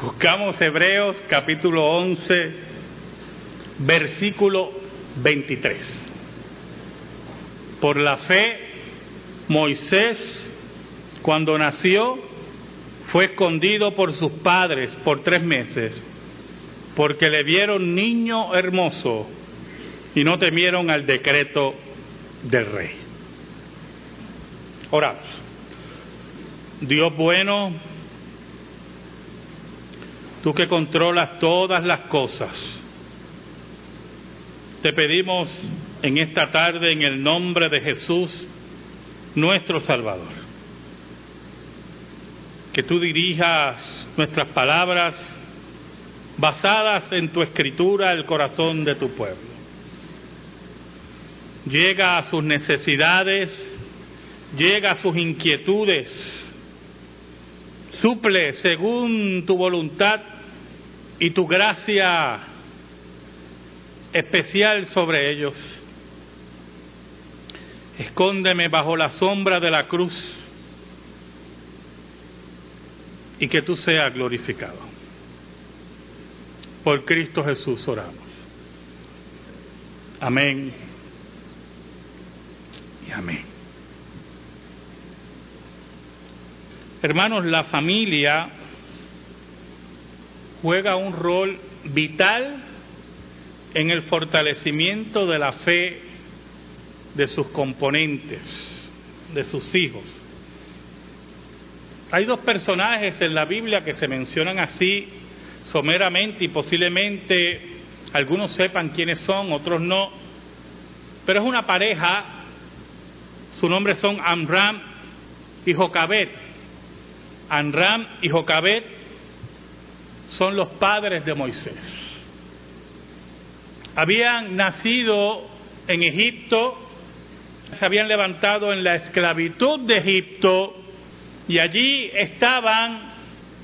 Buscamos Hebreos capítulo 11, versículo 23. Por la fe, Moisés, cuando nació, fue escondido por sus padres por tres meses, porque le vieron niño hermoso y no temieron al decreto del rey. Oramos. Dios bueno, tú que controlas todas las cosas, te pedimos en esta tarde en el nombre de Jesús, nuestro Salvador, que tú dirijas nuestras palabras basadas en tu escritura al corazón de tu pueblo. Llega a sus necesidades, llega a sus inquietudes, suple según tu voluntad y tu gracia especial sobre ellos. Escóndeme bajo la sombra de la cruz y que tú seas glorificado. Por Cristo Jesús oramos. Amén y amén. Hermanos, la familia juega un rol vital en el fortalecimiento de la fe de sus componentes, de sus hijos. Hay dos personajes en la Biblia que se mencionan así someramente y posiblemente algunos sepan quiénes son, otros no, pero es una pareja, su nombre son Amram y Jocabet. Amram y Jocabet son los padres de Moisés. Habían nacido en Egipto, se habían levantado en la esclavitud de Egipto y allí estaban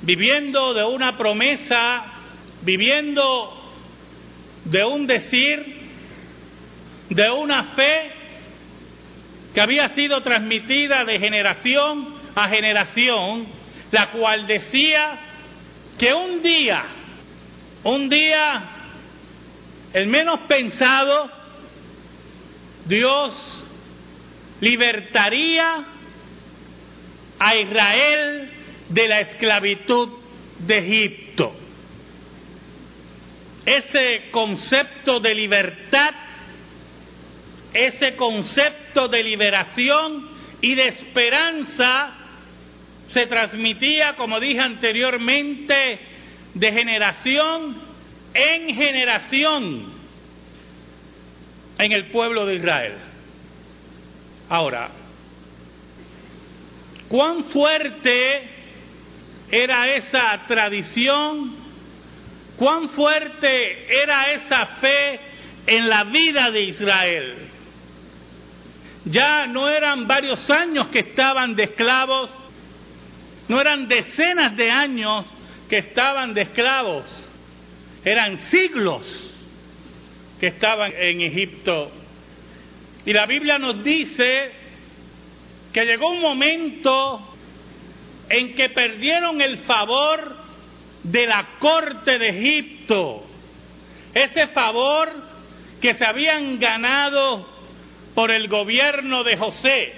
viviendo de una promesa, viviendo de un decir, de una fe que había sido transmitida de generación a generación, la cual decía que un día, un día el menos pensado, Dios libertaría a Israel de la esclavitud de Egipto. Ese concepto de libertad, ese concepto de liberación y de esperanza se transmitía, como dije anteriormente, de generación en generación en el pueblo de Israel. Ahora, ¿cuán fuerte era esa tradición? ¿Cuán fuerte era esa fe en la vida de Israel? Ya no eran varios años que estaban de esclavos, no eran decenas de años que estaban de esclavos eran siglos que estaban en Egipto. Y la Biblia nos dice que llegó un momento en que perdieron el favor de la corte de Egipto. Ese favor que se habían ganado por el gobierno de José.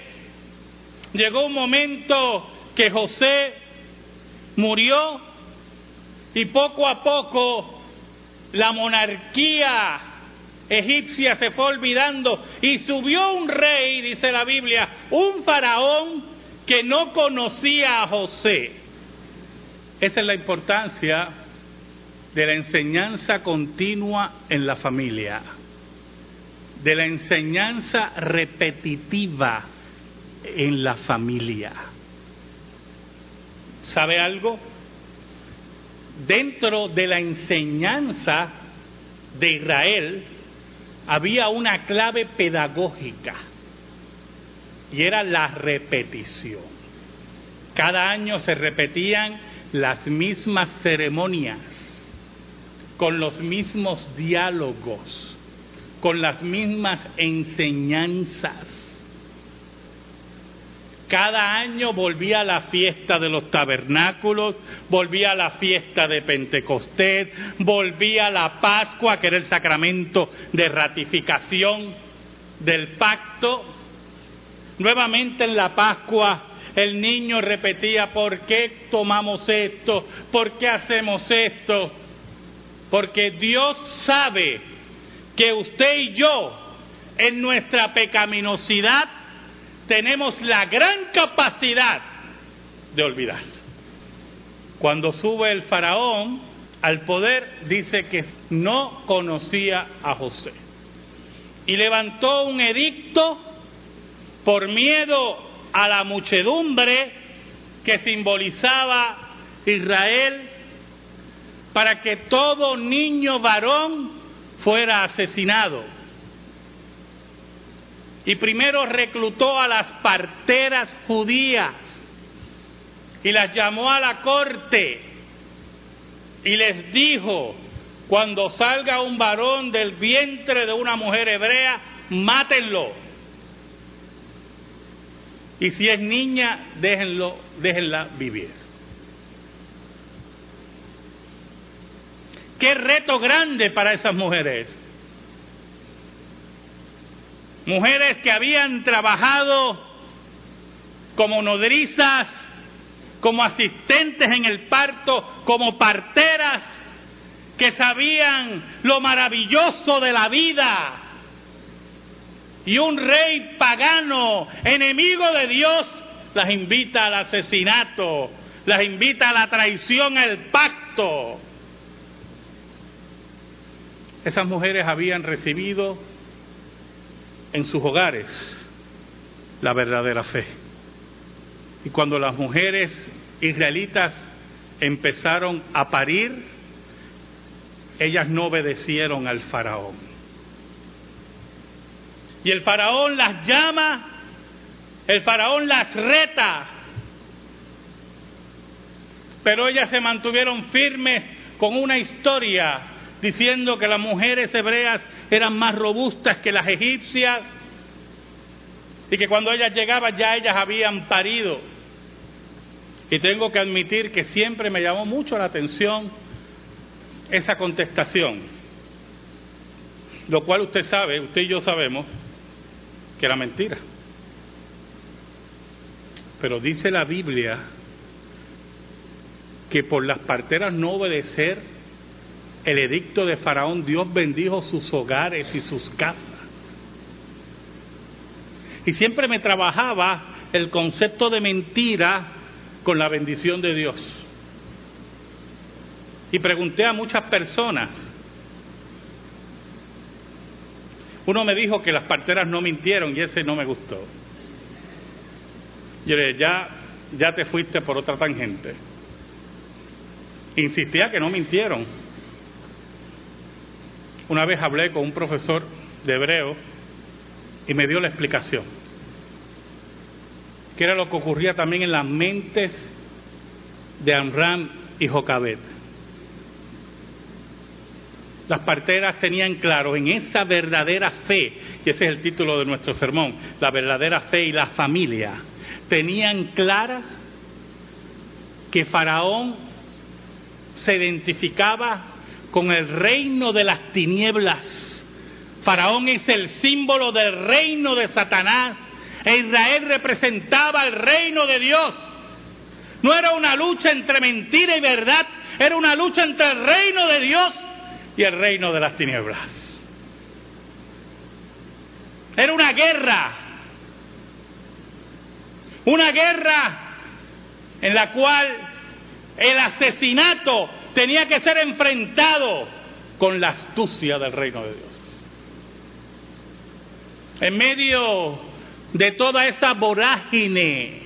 Llegó un momento que José murió y poco a poco la monarquía egipcia se fue olvidando y subió un rey, dice la Biblia, un faraón que no conocía a José. Esa es la importancia de la enseñanza continua en la familia, de la enseñanza repetitiva en la familia. ¿Sabe algo? dentro de la enseñanza de Israel había una clave pedagógica y era la repetición. Cada año se repetían las mismas ceremonias, con los mismos diálogos, con las mismas enseñanzas. Cada año volvía a la fiesta de los tabernáculos, volvía a la fiesta de Pentecostés, volvía a la Pascua, que era el sacramento de ratificación del pacto. Nuevamente en la Pascua el niño repetía, ¿por qué tomamos esto? ¿Por qué hacemos esto? Porque Dios sabe que usted y yo, en nuestra pecaminosidad, tenemos la gran capacidad de olvidar. Cuando sube el faraón al poder, dice que no conocía a José. Y levantó un edicto por miedo a la muchedumbre que simbolizaba Israel para que todo niño varón fuera asesinado y primero reclutó a las parteras judías y las llamó a la corte y les dijo, cuando salga un varón del vientre de una mujer hebrea, mátenlo. Y si es niña, déjenlo, déjenla vivir. Qué reto grande para esas mujeres mujeres que habían trabajado como nodrizas, como asistentes en el parto, como parteras, que sabían lo maravilloso de la vida. Y un rey pagano, enemigo de Dios, las invita al asesinato, las invita a la traición, al pacto. Esas mujeres habían recibido en sus hogares la verdadera fe. Y cuando las mujeres israelitas empezaron a parir, ellas no obedecieron al faraón. Y el faraón las llama, el faraón las reta, pero ellas se mantuvieron firmes con una historia diciendo que las mujeres hebreas eran más robustas que las egipcias y que cuando ellas llegaban ya ellas habían parido. Y tengo que admitir que siempre me llamó mucho la atención esa contestación, lo cual usted sabe, usted y yo sabemos que era mentira. Pero dice la Biblia que por las parteras no obedecer el edicto de Faraón, Dios bendijo sus hogares y sus casas. Y siempre me trabajaba el concepto de mentira con la bendición de Dios. Y pregunté a muchas personas. Uno me dijo que las parteras no mintieron y ese no me gustó. Yo le dije, ya, ya te fuiste por otra tangente. Insistía que no mintieron. Una vez hablé con un profesor de hebreo y me dio la explicación. Que era lo que ocurría también en las mentes de Amram y Jocabet. Las parteras tenían claro en esa verdadera fe, y ese es el título de nuestro sermón, la verdadera fe y la familia, tenían clara que Faraón se identificaba con el reino de las tinieblas. Faraón es el símbolo del reino de Satanás e Israel representaba el reino de Dios. No era una lucha entre mentira y verdad, era una lucha entre el reino de Dios y el reino de las tinieblas. Era una guerra, una guerra en la cual el asesinato tenía que ser enfrentado con la astucia del reino de Dios. En medio de toda esa vorágine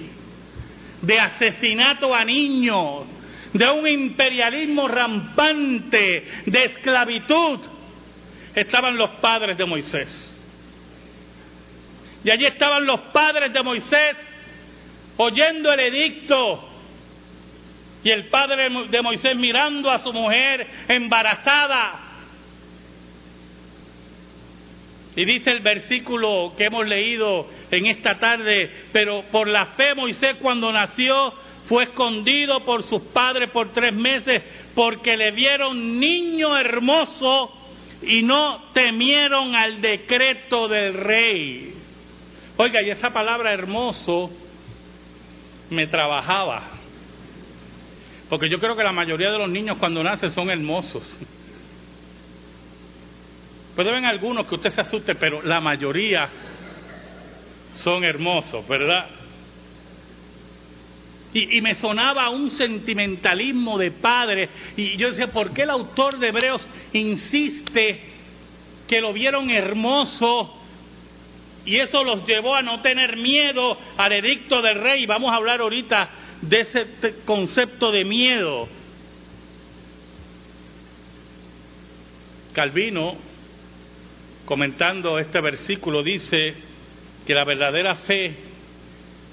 de asesinato a niños, de un imperialismo rampante, de esclavitud, estaban los padres de Moisés. Y allí estaban los padres de Moisés oyendo el edicto y el padre de Moisés mirando a su mujer embarazada. Y dice el versículo que hemos leído en esta tarde, pero por la fe Moisés cuando nació fue escondido por sus padres por tres meses porque le vieron niño hermoso y no temieron al decreto del rey. Oiga, y esa palabra hermoso me trabajaba. Porque yo creo que la mayoría de los niños cuando nacen son hermosos. Puede haber algunos que usted se asuste, pero la mayoría son hermosos, ¿verdad? Y, y, me sonaba un sentimentalismo de padre. Y yo decía, ¿por qué el autor de Hebreos insiste que lo vieron hermoso? Y eso los llevó a no tener miedo al edicto del rey. Vamos a hablar ahorita de ese concepto de miedo. Calvino, comentando este versículo, dice que la verdadera fe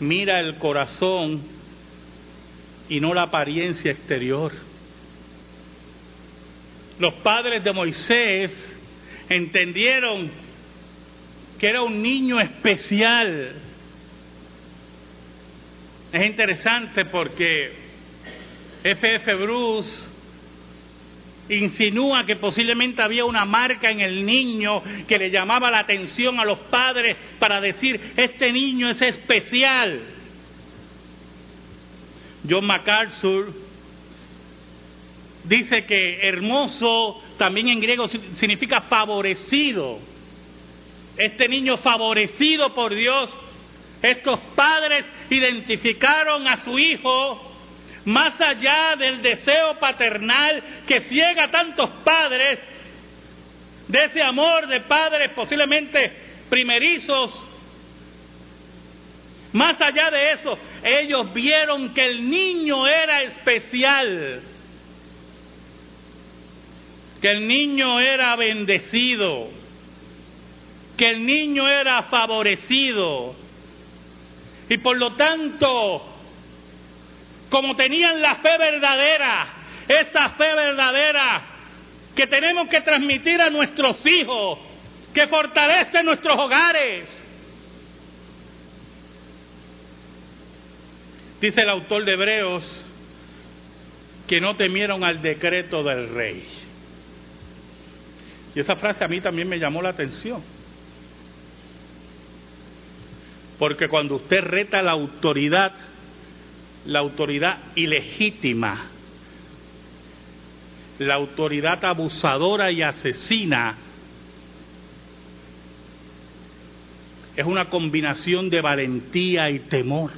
mira el corazón y no la apariencia exterior. Los padres de Moisés entendieron que era un niño especial. Es interesante porque F.F. Bruce insinúa que posiblemente había una marca en el niño que le llamaba la atención a los padres para decir, este niño es especial. John MacArthur dice que hermoso también en griego significa favorecido. Este niño favorecido por Dios, estos padres identificaron a su hijo más allá del deseo paternal que ciega a tantos padres, de ese amor de padres posiblemente primerizos, más allá de eso, ellos vieron que el niño era especial, que el niño era bendecido, que el niño era favorecido. Y por lo tanto, como tenían la fe verdadera, esa fe verdadera que tenemos que transmitir a nuestros hijos, que fortalece nuestros hogares. Dice el autor de Hebreos que no temieron al decreto del rey. Y esa frase a mí también me llamó la atención. Porque cuando usted reta la autoridad, la autoridad ilegítima, la autoridad abusadora y asesina, es una combinación de valentía y temor.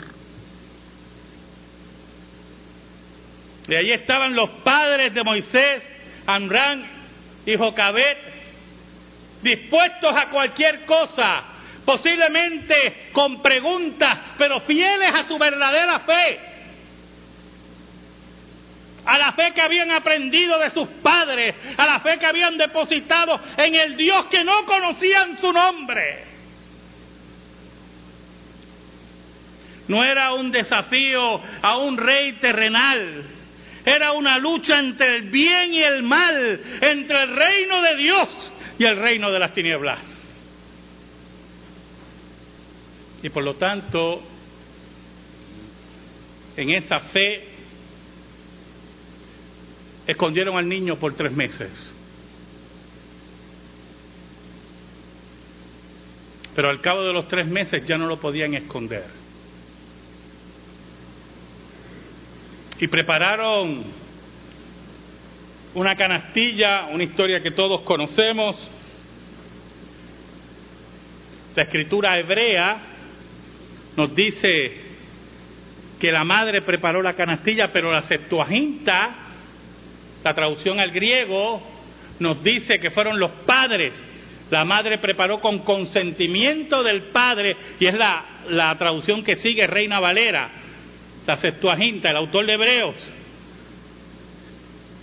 De ahí estaban los padres de Moisés, Amrán y Jocabet, dispuestos a cualquier cosa, posiblemente con preguntas, pero fieles a su verdadera fe a la fe que habían aprendido de sus padres, a la fe que habían depositado en el Dios que no conocían su nombre. No era un desafío a un rey terrenal, era una lucha entre el bien y el mal, entre el reino de Dios y el reino de las tinieblas. Y por lo tanto, en esa fe escondieron al niño por tres meses. Pero al cabo de los tres meses ya no lo podían esconder. Y prepararon una canastilla, una historia que todos conocemos. La escritura hebrea nos dice que la madre preparó la canastilla, pero la Septuaginta la traducción al griego nos dice que fueron los padres. La madre preparó con consentimiento del padre, y es la, la traducción que sigue Reina Valera, la Septuaginta, el autor de Hebreos.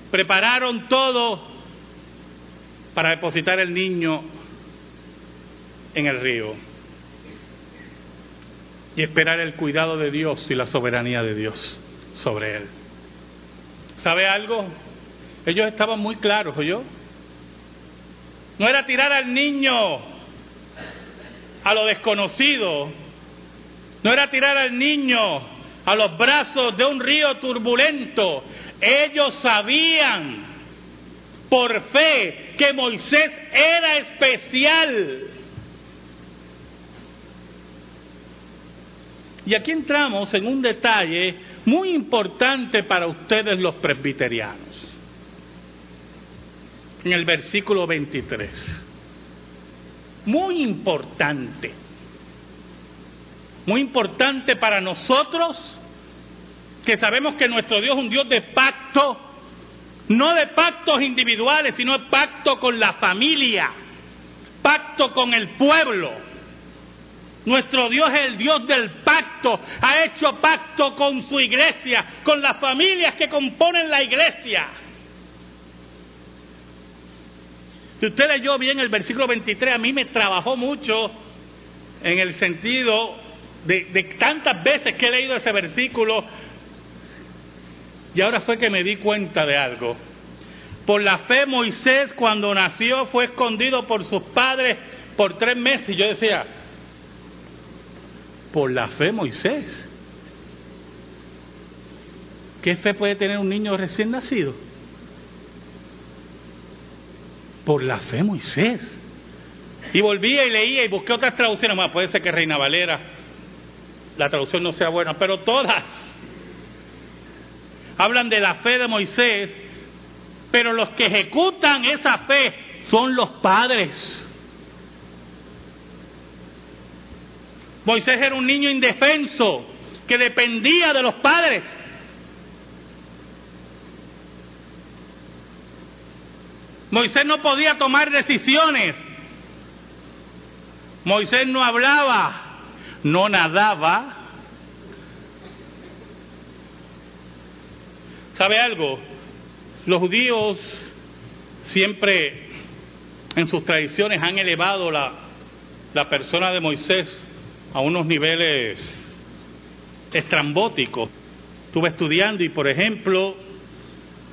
Prepararon todo para depositar el niño en el río y esperar el cuidado de Dios y la soberanía de Dios sobre él. ¿Sabe algo? Ellos estaban muy claros, yo. No era tirar al niño a lo desconocido, no era tirar al niño a los brazos de un río turbulento. Ellos sabían por fe que Moisés era especial. Y aquí entramos en un detalle muy importante para ustedes los presbiterianos. En el versículo 23. Muy importante. Muy importante para nosotros que sabemos que nuestro Dios es un Dios de pacto, no de pactos individuales, sino de pacto con la familia, pacto con el pueblo nuestro Dios es el Dios del pacto. Ha hecho pacto con su iglesia, con las familias que componen la iglesia. Si usted leyó bien el versículo 23, a mí me trabajó mucho en el sentido de, tantas veces que he leído ese versículo. Y ahora fue que me di cuenta de algo. Por la fe Moisés cuando nació fue escondido por sus padres por tres meses. Y yo decía, por la fe Moisés. ¿Qué fe puede tener un niño recién nacido? Por la fe Moisés. Y volvía y leía y busqué otras traducciones más. Puede ser que Reina Valera, la traducción no sea buena, pero todas hablan de la fe de Moisés, pero los que ejecutan esa fe son los padres. Moisés era un niño indefenso que dependía de los padres. Moisés no podía tomar decisiones. Moisés no hablaba, no nadaba. ¿Sabe algo? Los judíos siempre en sus tradiciones han elevado la, la persona de Moisés a unos niveles estrambóticos. Estuve estudiando y, por ejemplo,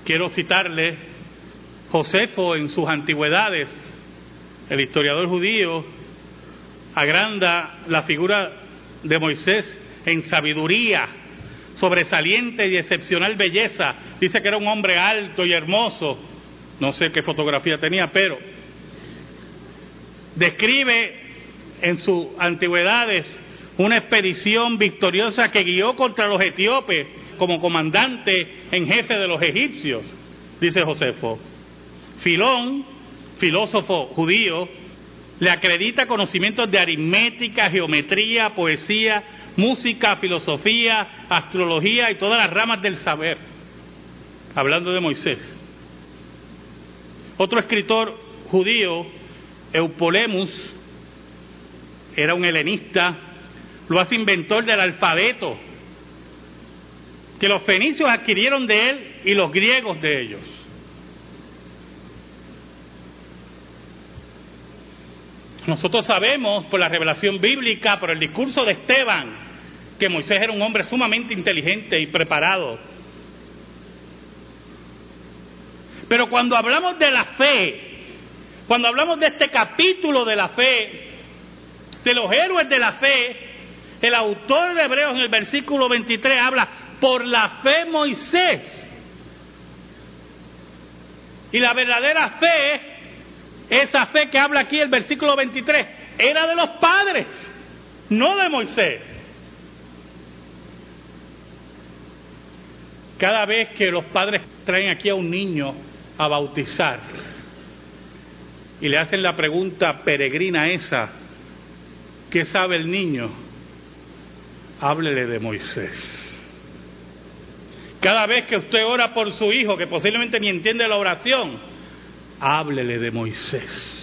quiero citarle Josefo en sus antigüedades, el historiador judío, agranda la figura de Moisés en sabiduría, sobresaliente y excepcional belleza. Dice que era un hombre alto y hermoso. No sé qué fotografía tenía, pero describe en sus antigüedades una expedición victoriosa que guió contra los etíopes como comandante en jefe de los egipcios, dice Josefo. Filón, filósofo judío, le acredita conocimientos de aritmética, geometría, poesía, música, filosofía, astrología y todas las ramas del saber, hablando de Moisés. Otro escritor judío, Eupolemus, era un helenista, lo hace inventor del alfabeto, que los fenicios adquirieron de él y los griegos de ellos. Nosotros sabemos por la revelación bíblica, por el discurso de Esteban, que Moisés era un hombre sumamente inteligente y preparado. Pero cuando hablamos de la fe, cuando hablamos de este capítulo de la fe, de los héroes de la fe, el autor de Hebreos en el versículo 23 habla, por la fe Moisés. Y la verdadera fe, esa fe que habla aquí el versículo 23, era de los padres, no de Moisés. Cada vez que los padres traen aquí a un niño a bautizar y le hacen la pregunta peregrina esa, ¿Qué sabe el niño? Háblele de Moisés. Cada vez que usted ora por su hijo, que posiblemente ni entiende la oración, háblele de Moisés.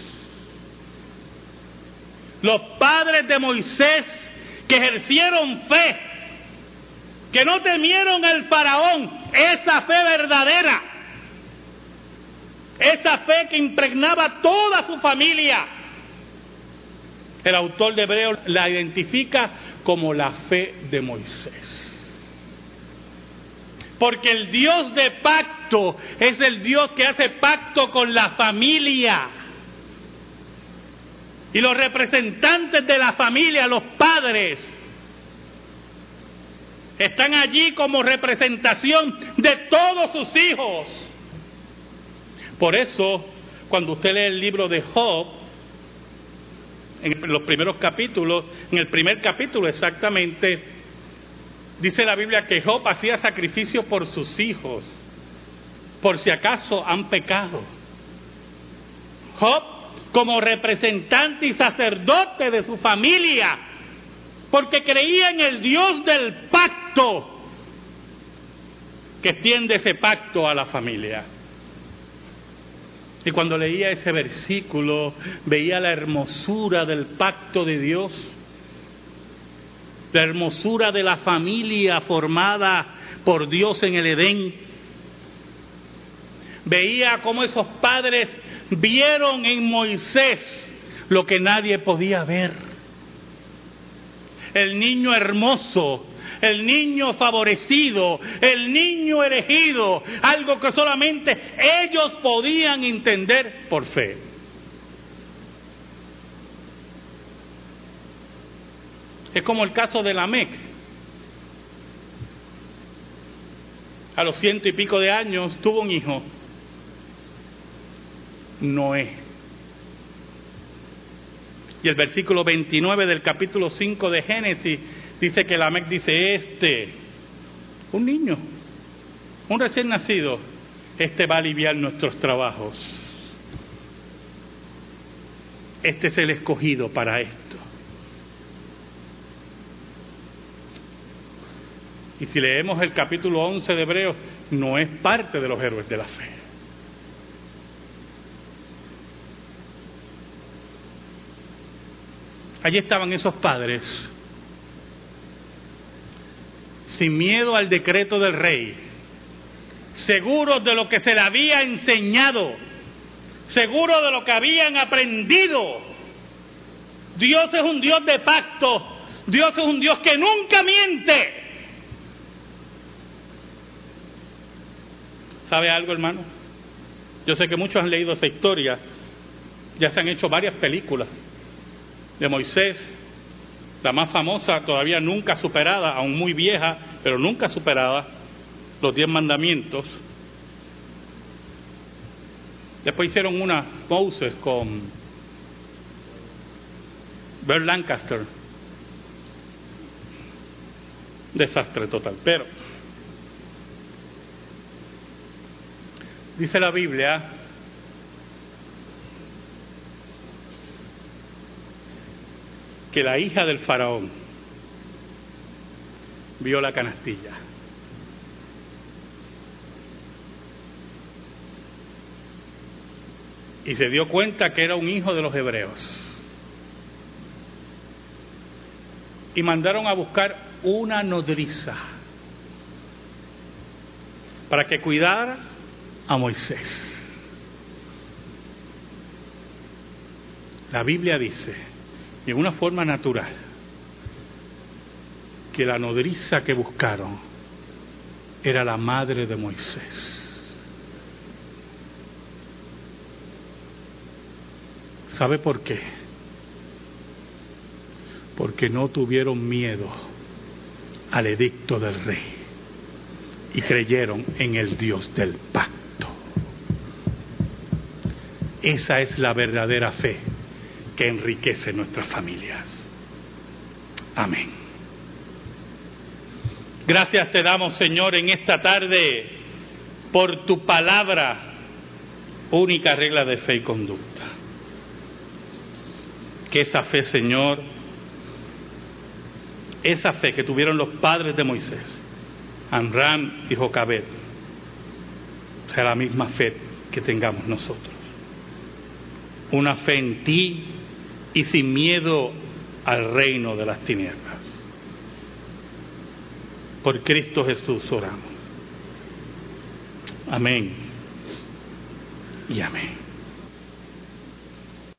Los padres de Moisés que ejercieron fe, que no temieron al faraón, esa fe verdadera, esa fe que impregnaba toda su familia, el autor de Hebreo la identifica como la fe de Moisés. Porque el Dios de pacto es el Dios que hace pacto con la familia. Y los representantes de la familia, los padres, están allí como representación de todos sus hijos. Por eso, cuando usted lee el libro de Job, en los primeros capítulos, en el primer capítulo exactamente, dice la Biblia que Job hacía sacrificio por sus hijos, por si acaso han pecado. Job, como representante y sacerdote de su familia, porque creía en el Dios del pacto, que extiende ese pacto a la familia. Y cuando leía ese versículo, veía la hermosura del pacto de Dios, la hermosura de la familia formada por Dios en el Edén. Veía cómo esos padres vieron en Moisés lo que nadie podía ver. El niño hermoso, el niño favorecido, el niño elegido, algo que solamente ellos podían entender por fe. Es como el caso de Lamec. A los ciento y pico de años tuvo un hijo, Noé. Y el versículo 29 del capítulo 5 de Génesis dice que Lamec dice, este, un niño, un recién nacido, este va a aliviar nuestros trabajos. Este es el escogido para esto. Y si leemos el capítulo 11 de Hebreos, no es parte de los héroes de la fe. Allí estaban esos padres, sin miedo al decreto del rey, seguros de lo que se le había enseñado, seguros de lo que habían aprendido. Dios es un Dios de pacto, Dios es un Dios que nunca miente. ¿Sabe algo, hermano? Yo sé que muchos han leído esa historia, ya se han hecho varias películas de Moisés, la más famosa, todavía nunca superada, aún muy vieja, pero nunca superada, los diez mandamientos. Después hicieron una Moses con Bert Lancaster. Desastre total. Pero dice la Biblia que la hija del faraón vio la canastilla. Y se dio cuenta que era un hijo de los hebreos. Y mandaron a buscar una nodriza para que cuidara a Moisés. La Biblia dice en una forma natural, que la nodriza que buscaron era la madre de Moisés. ¿Sabe por qué? Porque no tuvieron miedo al edicto del rey y creyeron en el Dios del pacto. Esa es la verdadera fe que enriquece nuestras familias. Amén. Gracias te damos, Señor, en esta tarde por tu palabra, única regla de fe y conducta. Que esa fe, Señor, esa fe que tuvieron los padres de Moisés, Amram y Jocabet, sea la misma fe que tengamos nosotros. Una fe en ti y sin miedo al reino de las tinieblas. Por Cristo Jesús oramos. Amén y amén.